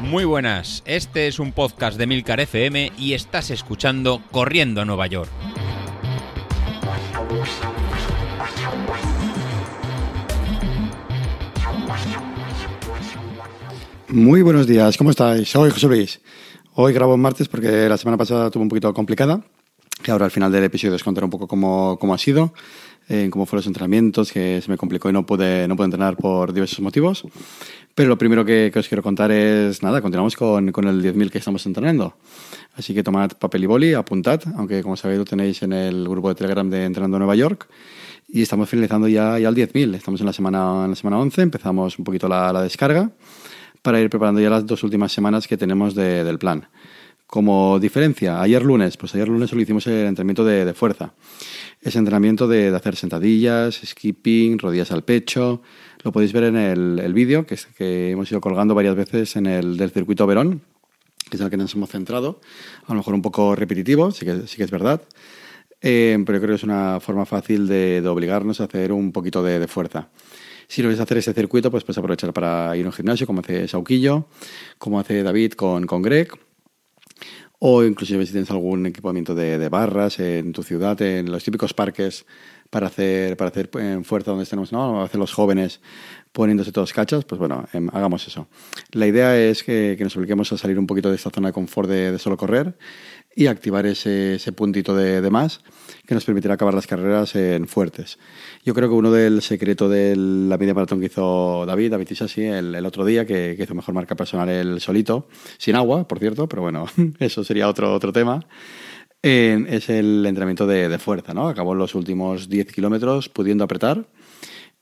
Muy buenas, este es un podcast de Milcar FM y estás escuchando Corriendo a Nueva York. Muy buenos días, ¿cómo estáis? Soy José Luis. Hoy grabo martes porque la semana pasada tuve un poquito complicada y ahora al final del episodio os contaré un poco cómo, cómo ha sido, eh, cómo fueron los entrenamientos, que se me complicó y no pude, no pude entrenar por diversos motivos. Pero lo primero que, que os quiero contar es, nada, continuamos con, con el 10.000 que estamos entrenando. Así que tomad papel y boli, apuntad, aunque como sabéis lo tenéis en el grupo de Telegram de Entrenando Nueva York. Y estamos finalizando ya, ya el 10.000. Estamos en la, semana, en la semana 11, empezamos un poquito la, la descarga para ir preparando ya las dos últimas semanas que tenemos de, del plan. Como diferencia, ayer lunes, pues ayer lunes solo hicimos el entrenamiento de, de fuerza. Ese entrenamiento de, de, hacer sentadillas, skipping, rodillas al pecho. Lo podéis ver en el, el vídeo que, que, hemos ido colgando varias veces en el del circuito Verón, que es el que nos hemos centrado. A lo mejor un poco repetitivo, sí que, sí que es verdad. Eh, pero yo creo que es una forma fácil de, de obligarnos a hacer un poquito de, de fuerza. Si no quieres hacer ese circuito, pues puedes aprovechar para ir a un gimnasio, como hace Sauquillo, como hace David con, con Greg, o inclusive si tienes algún equipamiento de, de, barras en tu ciudad, en los típicos parques para hacer, para hacer en fuerza donde estemos, ¿no? hacer los jóvenes poniéndose todos cachas, pues bueno, eh, hagamos eso. La idea es que, que, nos obliguemos a salir un poquito de esta zona de confort de solo correr y activar ese, ese puntito de, de, más que nos permitirá acabar las carreras en fuertes. Yo creo que uno del secreto de la media maratón que hizo David, David Isasi, el, el otro día, que, que, hizo mejor marca personal el solito, sin agua, por cierto, pero bueno, eso sería otro, otro tema. Es el entrenamiento de, de, fuerza, ¿no? Acabó los últimos 10 kilómetros pudiendo apretar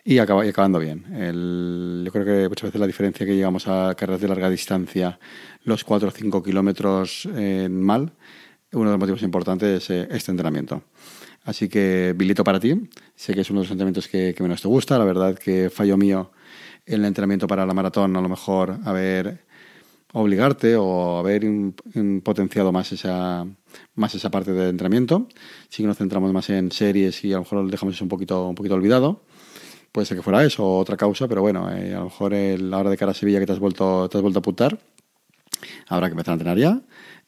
y, acaba, y acabando bien. El, yo creo que muchas veces la diferencia que llegamos a carreras de larga distancia, los 4 o 5 kilómetros eh, mal, uno de los motivos importantes es eh, este entrenamiento. Así que, Bilito para ti. Sé que es uno de los entrenamientos que, que, menos te gusta. La verdad que fallo mío en el entrenamiento para la maratón, a lo mejor haber obligarte o haber potenciado más esa, más esa parte del entrenamiento. Que nos centramos más en series y a lo mejor lo dejamos un poquito, un poquito olvidado. Puede ser que fuera eso o otra causa, pero bueno, eh, a lo mejor el, la hora de cara a Sevilla que te has vuelto, te has vuelto a apuntar, habrá que empezar a entrenar ya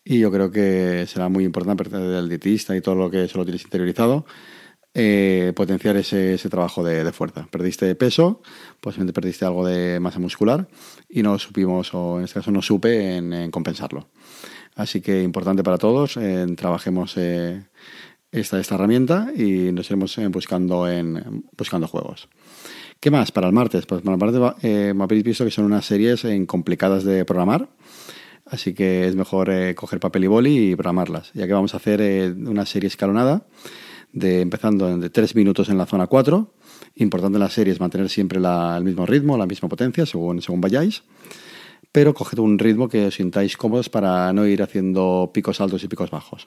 y yo creo que será muy importante, del dietista y todo lo que solo tienes interiorizado, eh, potenciar ese, ese trabajo de, fuerza. Perdiste peso, posiblemente perdiste algo de masa muscular y no supimos, o en este caso no supe, en, en compensarlo. Así que importante para todos, trabajemos eh, esta, esta herramienta y nos iremos eh, buscando, en, buscando juegos. ¿Qué más para el martes? Pues para el martes me habéis visto que son unas series complicadas de programar. Así que es mejor eh, coger papel y boli y programarlas, ya que vamos a hacer eh, una serie escalonada, de, empezando de 3 minutos en la zona 4. Importante en la serie es mantener siempre la, el mismo ritmo, la misma potencia, según, según vayáis. Pero coged un ritmo que os sintáis cómodos para no ir haciendo picos altos y picos bajos.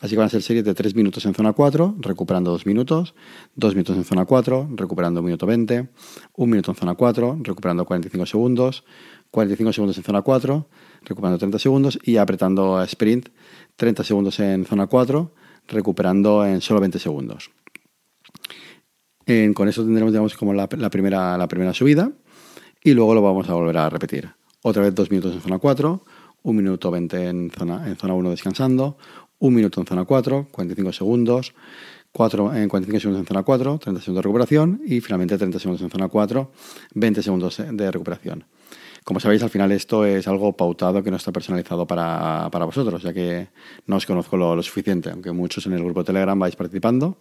Así que van a ser series de 3 minutos en zona 4, recuperando 2 minutos, 2 minutos en zona 4, recuperando 1 minuto 20, 1 minuto en zona 4, recuperando 45 segundos, 45 segundos en zona 4, recuperando 30 segundos y apretando sprint 30 segundos en zona 4, recuperando en solo 20 segundos. En, con eso tendremos digamos, como la, la, primera, la primera subida y luego lo vamos a volver a repetir. Otra vez 2 minutos en zona 4, 1 minuto 20 en zona, en zona 1 descansando, 1 minuto en zona 4, 45 segundos, 4 en 45 segundos en zona 4, 30 segundos de recuperación y finalmente 30 segundos en zona 4, 20 segundos de recuperación. Como sabéis, al final esto es algo pautado que no está personalizado para, para vosotros, ya que no os conozco lo, suficiente, aunque muchos en el grupo Telegram vais participando.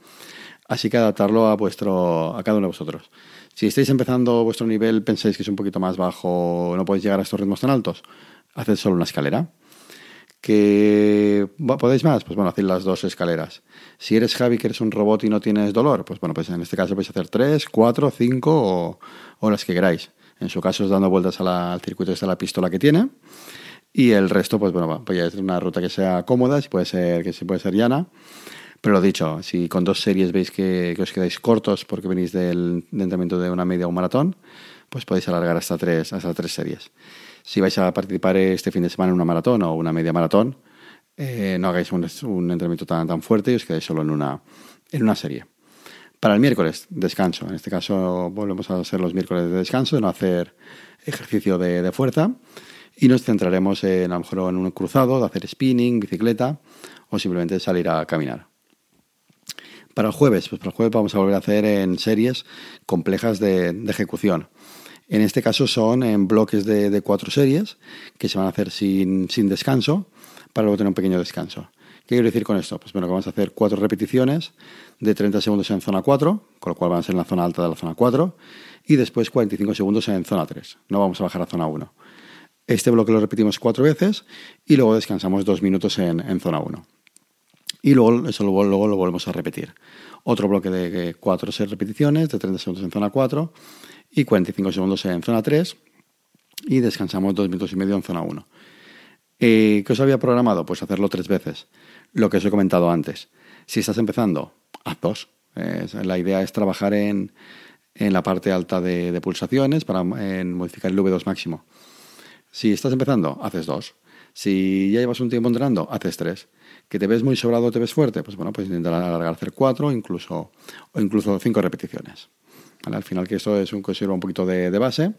Así que adaptarlo a, vuestro, a cada uno de vosotros. Si estáis empezando vuestro nivel, pensáis que es un poquito más bajo, no podéis llegar a estos ritmos tan altos, haced solo una escalera. ¿Que podéis más? Pues bueno, haced las dos escaleras. Si eres Javi, que eres un robot y no tienes dolor, pues bueno, pues en este caso podéis hacer tres, cuatro, cinco o, o las que queráis. En su caso es dando vueltas a la, al circuito de la pistola que tiene. Y el resto, pues bueno, pues ya es una ruta que sea cómoda, si puede ser, que si puede ser llana. Pero lo dicho, si con dos series veis que, que os quedáis cortos porque venís del entrenamiento de una media o un maratón, pues podéis alargar hasta tres, hasta tres series. Si vais a participar este fin de semana en una maratón o una media maratón, eh, no hagáis un, entrenamiento tan, tan fuerte y os quedáis solo en una, en una serie. Para el miércoles, descanso. En este caso volvemos a hacer los miércoles de descanso, de no hacer ejercicio de, fuerza. Y nos centraremos en, a lo mejor en un cruzado, de hacer spinning, bicicleta o simplemente salir a caminar. Para el jueves, pues para el jueves vamos a volver a hacer en series complejas de, ejecución. En este caso son en bloques de, cuatro series que se van a hacer sin, descanso para luego tener un pequeño descanso. ¿Qué quiero decir con esto? Pues bueno, que vamos a hacer cuatro repeticiones de 30 segundos en zona 4, con lo cual van a ser en la zona alta de la zona 4, y después 45 segundos en zona 3. No vamos a bajar a zona 1. Este bloque lo repetimos cuatro veces y luego descansamos dos minutos en, zona 1. Y luego eso luego, lo volvemos a repetir. Otro bloque de 4 o 6 repeticiones de 30 segundos en zona 4 y 45 segundos en zona 3 y descansamos dos minutos y medio en zona 1. Eh, ¿Qué os había programado? Pues hacerlo tres veces lo que os he comentado antes. Si estás empezando, haz dos. la idea es trabajar en, la parte alta de, pulsaciones para modificar el V2 máximo. Si estás empezando, haces dos. Si ya llevas un tiempo entrenando, haces tres. ¿Que te ves muy sobrado te ves fuerte? Pues bueno, pues intentar alargar, hacer cuatro incluso, o incluso cinco repeticiones. Al final que esto es un, que un poquito de base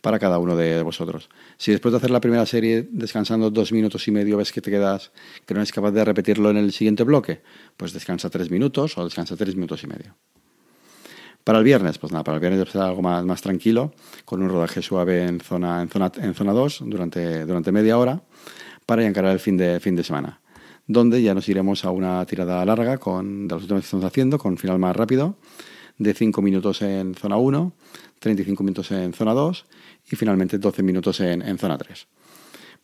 para cada uno de vosotros. Si después de hacer la primera serie descansando dos minutos y medio ves que te quedas, que no eres capaz de repetirlo en el siguiente bloque, pues descansa tres minutos o descansa tres minutos y medio. Para el viernes, pues nada, para el viernes será algo más, más tranquilo, con un rodaje suave en zona, en zona, en zona 2 durante, durante media hora para encarar el fin de, fin de semana, donde ya nos iremos a una tirada larga con, de los últimos que estamos haciendo, con final más rápido, de 5 minutos en zona 1, 35 minutos en zona 2 y finalmente 12 minutos en, zona 3.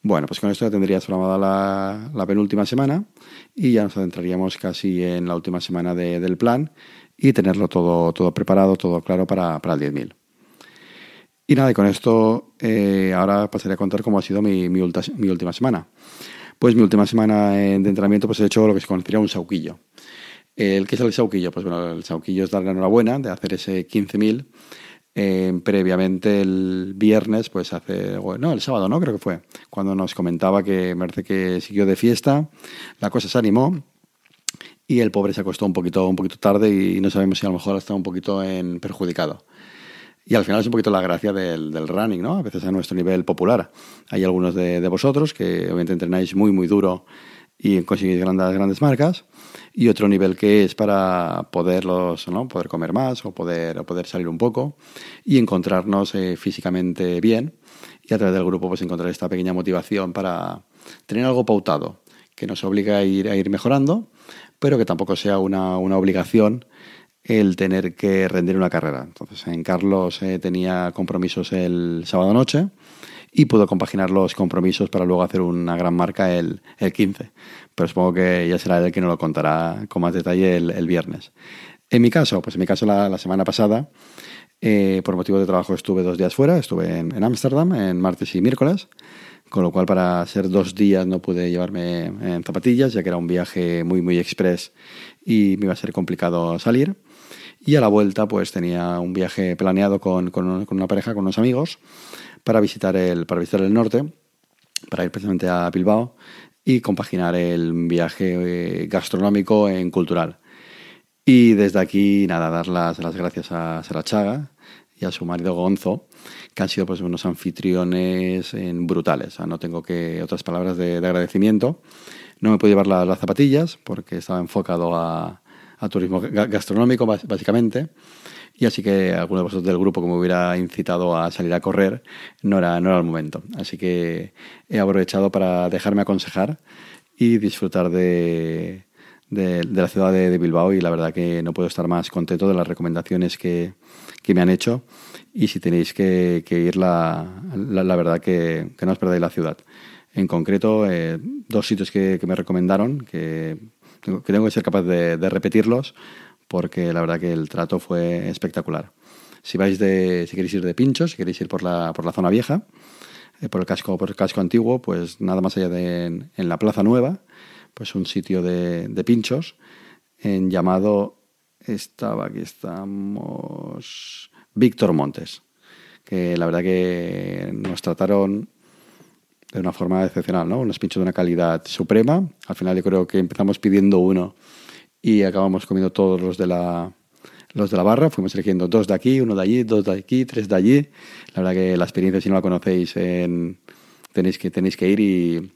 Bueno, pues con esto ya tendrías programada la, la, penúltima semana y ya nos adentraríamos casi en la última semana del plan y tenerlo todo, todo preparado, todo claro para, para el 10.000. Y nada, y con esto eh, ahora pasaré a contar cómo ha sido mi, mi, mi, última semana. Pues mi última semana de entrenamiento pues he hecho lo que se conocería un sauquillo. El, ¿Qué es el sauquillo? Pues bueno, el sauquillo es dar la enhorabuena de hacer ese 15.000 eh, previamente el viernes, pues hace, no, el sábado, ¿no? Creo que fue, cuando nos comentaba que merece que siguió de fiesta, la cosa se animó y el pobre se acostó un poquito, un poquito tarde y no sabemos si a lo mejor está un poquito en perjudicado. Y al final es un poquito la gracia del, running, ¿no? A veces a nuestro nivel popular. Hay algunos de, de vosotros que obviamente entrenáis muy, muy duro y conseguir grandes, grandes marcas y otro nivel que es para poderlos, ¿no? poder comer más o poder, poder salir un poco y encontrarnos eh, físicamente bien y a través del grupo pues encontrar esta pequeña motivación para tener algo pautado que nos obliga a ir, a ir mejorando pero que tampoco sea una, una obligación el tener que rendir una carrera. Entonces en Carlos eh, tenía compromisos el sábado noche y puedo compaginar los compromisos para luego hacer una gran marca el, el 15. Pero supongo que ya será él que nos lo contará con más detalle el, viernes. En mi caso, pues en mi caso la, semana pasada, eh, por motivo de trabajo estuve dos días fuera, estuve en Ámsterdam en, martes y miércoles, con lo cual para ser dos días no pude llevarme en zapatillas, ya que era un viaje muy, muy express y me iba a ser complicado salir. Y a la vuelta, pues tenía un viaje planeado con, con, con una pareja, con unos amigos, para visitar el, para visitar el norte, para ir precisamente a Bilbao y compaginar el viaje eh, gastronómico en cultural. Y desde aquí, nada, dar las, las gracias a Sara Chaga y a su marido Gonzo, que han sido pues unos anfitriones en brutales. no tengo que otras palabras de, agradecimiento. No me puedo llevar las zapatillas porque estaba enfocado a, a turismo gastronómico, básicamente. Y así que alguno de vosotros del grupo que me hubiera incitado a salir a correr no era, no era el momento. Así que he aprovechado para dejarme aconsejar y disfrutar de, de, la ciudad de, Bilbao y la verdad que no puedo estar más contento de las recomendaciones que, que me han hecho y si tenéis que, que ir, la, la, verdad que, que, no os perdáis la ciudad. En concreto, eh, dos sitios que, me recomendaron, que, tengo que ser capaz de, de repetirlos, porque la verdad que el trato fue espectacular. Si vais de, si queréis ir de pinchos, si queréis ir por la, por la zona vieja, eh, por el casco, por el casco antiguo, pues nada más allá de en, la Plaza Nueva, pues un sitio de, de pinchos en llamado estaba aquí estamos Víctor Montes, que la verdad que nos trataron de una forma excepcional, ¿no? Unos pinchos de una calidad suprema. Al final yo creo que empezamos pidiendo uno y acabamos comiendo todos los de la, los de la barra, fuimos eligiendo dos de aquí, uno de allí, dos de aquí, tres de allí. La verdad que la experiencia, si no la conocéis, en, tenéis, que, tenéis que ir y,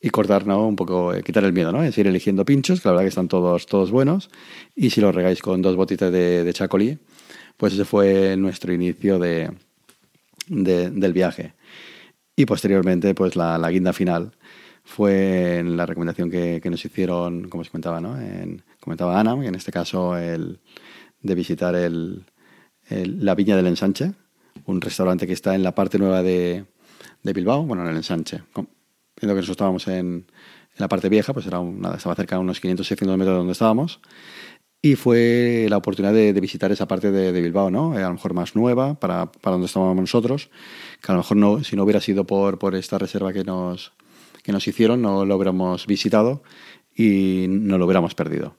y cortar, ¿no? Un poco, eh, quitar el miedo, ¿no? Es ir eligiendo pinchos, que la verdad que están todos, todos buenos. Y si los regáis con dos botitas de, chacolí, pues ese fue nuestro inicio de, de, del viaje. Y posteriormente, pues la, la, guinda final fue en la recomendación que, que nos hicieron, como os comentaba, ¿no? En, comentaba Ana, en este caso el de visitar el, el, la Viña del Ensanche, un restaurante que está en la parte nueva de, de Bilbao, bueno, en el Ensanche. Viendo que nosotros estábamos en, en la parte vieja, pues era un, nada, estaba cerca de unos 500-600 metros de donde estábamos. Y fue la oportunidad de, de visitar esa parte de, de, Bilbao, ¿no? A lo mejor más nueva para, para donde estábamos nosotros, que a lo mejor no, si no hubiera sido por, por esta reserva que nos, que nos hicieron, no lo hubiéramos visitado y no lo hubiéramos perdido.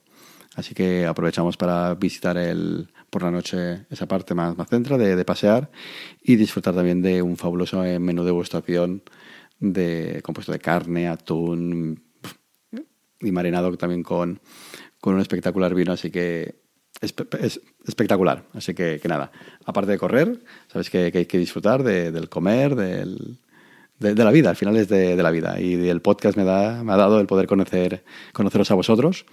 Así que aprovechamos para visitar el, por la noche esa parte más, más centra de, de pasear y disfrutar también de un fabuloso menú de degustación de, compuesto de carne, atún y marinado también con, con un espectacular vino, así que es, es espectacular. Así que, que, nada, aparte de correr, sabes que, hay que disfrutar de, del comer, del, de, la vida, al final es de, la vida. Y el podcast me, da, me ha dado el poder conocer, conoceros a vosotros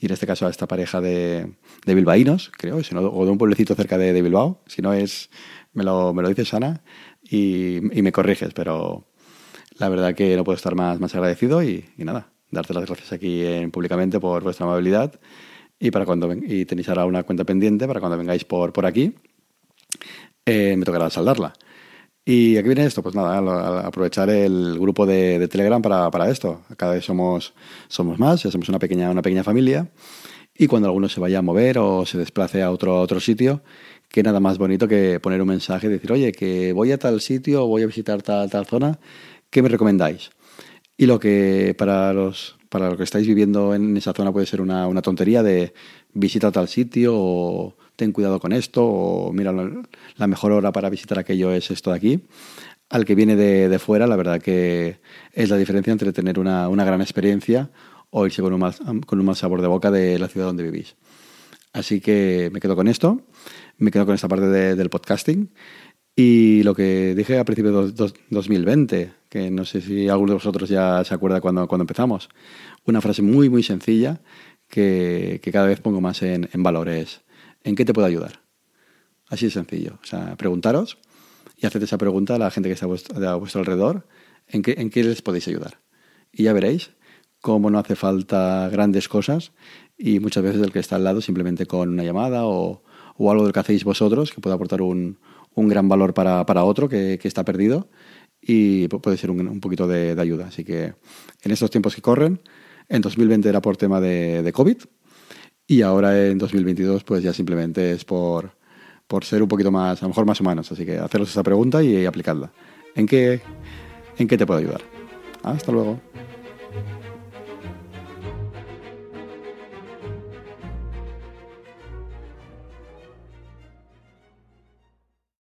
y en este caso a esta pareja de, de bilbaínos, creo, si no, o de un pueblecito cerca de, de Bilbao. Si no es, me lo, me lo dices, Ana, y, y, me corriges, pero la verdad que no puedo estar más, más agradecido y, nada, darte las gracias aquí en, públicamente por vuestra amabilidad y para cuando y tenéis ahora una cuenta pendiente para cuando vengáis por, por aquí, eh, me tocará saldarla. ¿Y aquí viene esto? Pues nada, aprovechar el grupo de, Telegram para, para, esto. Cada vez somos, somos más, ya somos una pequeña, una pequeña familia. Y cuando alguno se vaya a mover o se desplace a otro, otro sitio, que nada más bonito que poner un mensaje y decir, oye, que voy a tal sitio o voy a visitar tal, tal zona, ¿qué me recomendáis? Y lo que para los, para lo que estáis viviendo en esa zona puede ser una, una tontería de visita tal sitio o ten cuidado con esto o mira, la mejor hora para visitar aquello es esto de aquí. Al que viene de, de fuera, la verdad que es la diferencia entre tener una, una gran experiencia o irse con un, mal, con un mal sabor de boca de la ciudad donde vivís. Así que me quedo con esto, me quedo con esta parte de, del podcasting y lo que dije a principios de 2020, que no sé si alguno de vosotros ya se acuerda cuando, cuando empezamos, una frase muy, muy sencilla que, que cada vez pongo más en, en valores. ¿En qué te puedo ayudar? Así de sencillo. O sea, preguntaros y haced esa pregunta a la gente que está a vuestro, alrededor. ¿en qué, ¿En qué les podéis ayudar? Y ya veréis cómo no hace falta grandes cosas y muchas veces el que está al lado simplemente con una llamada o, o algo del que hacéis vosotros que puede aportar un, un gran valor para, para otro que, que, está perdido y puede ser un, un poquito de, ayuda. Así que en estos tiempos que corren, en 2020 era por tema de, de COVID y ahora en 2022 pues ya simplemente es por, por ser un poquito más, a lo mejor más humanos. Así que haceros esa pregunta y aplicadla. ¿En qué, en qué te puedo ayudar? Hasta luego.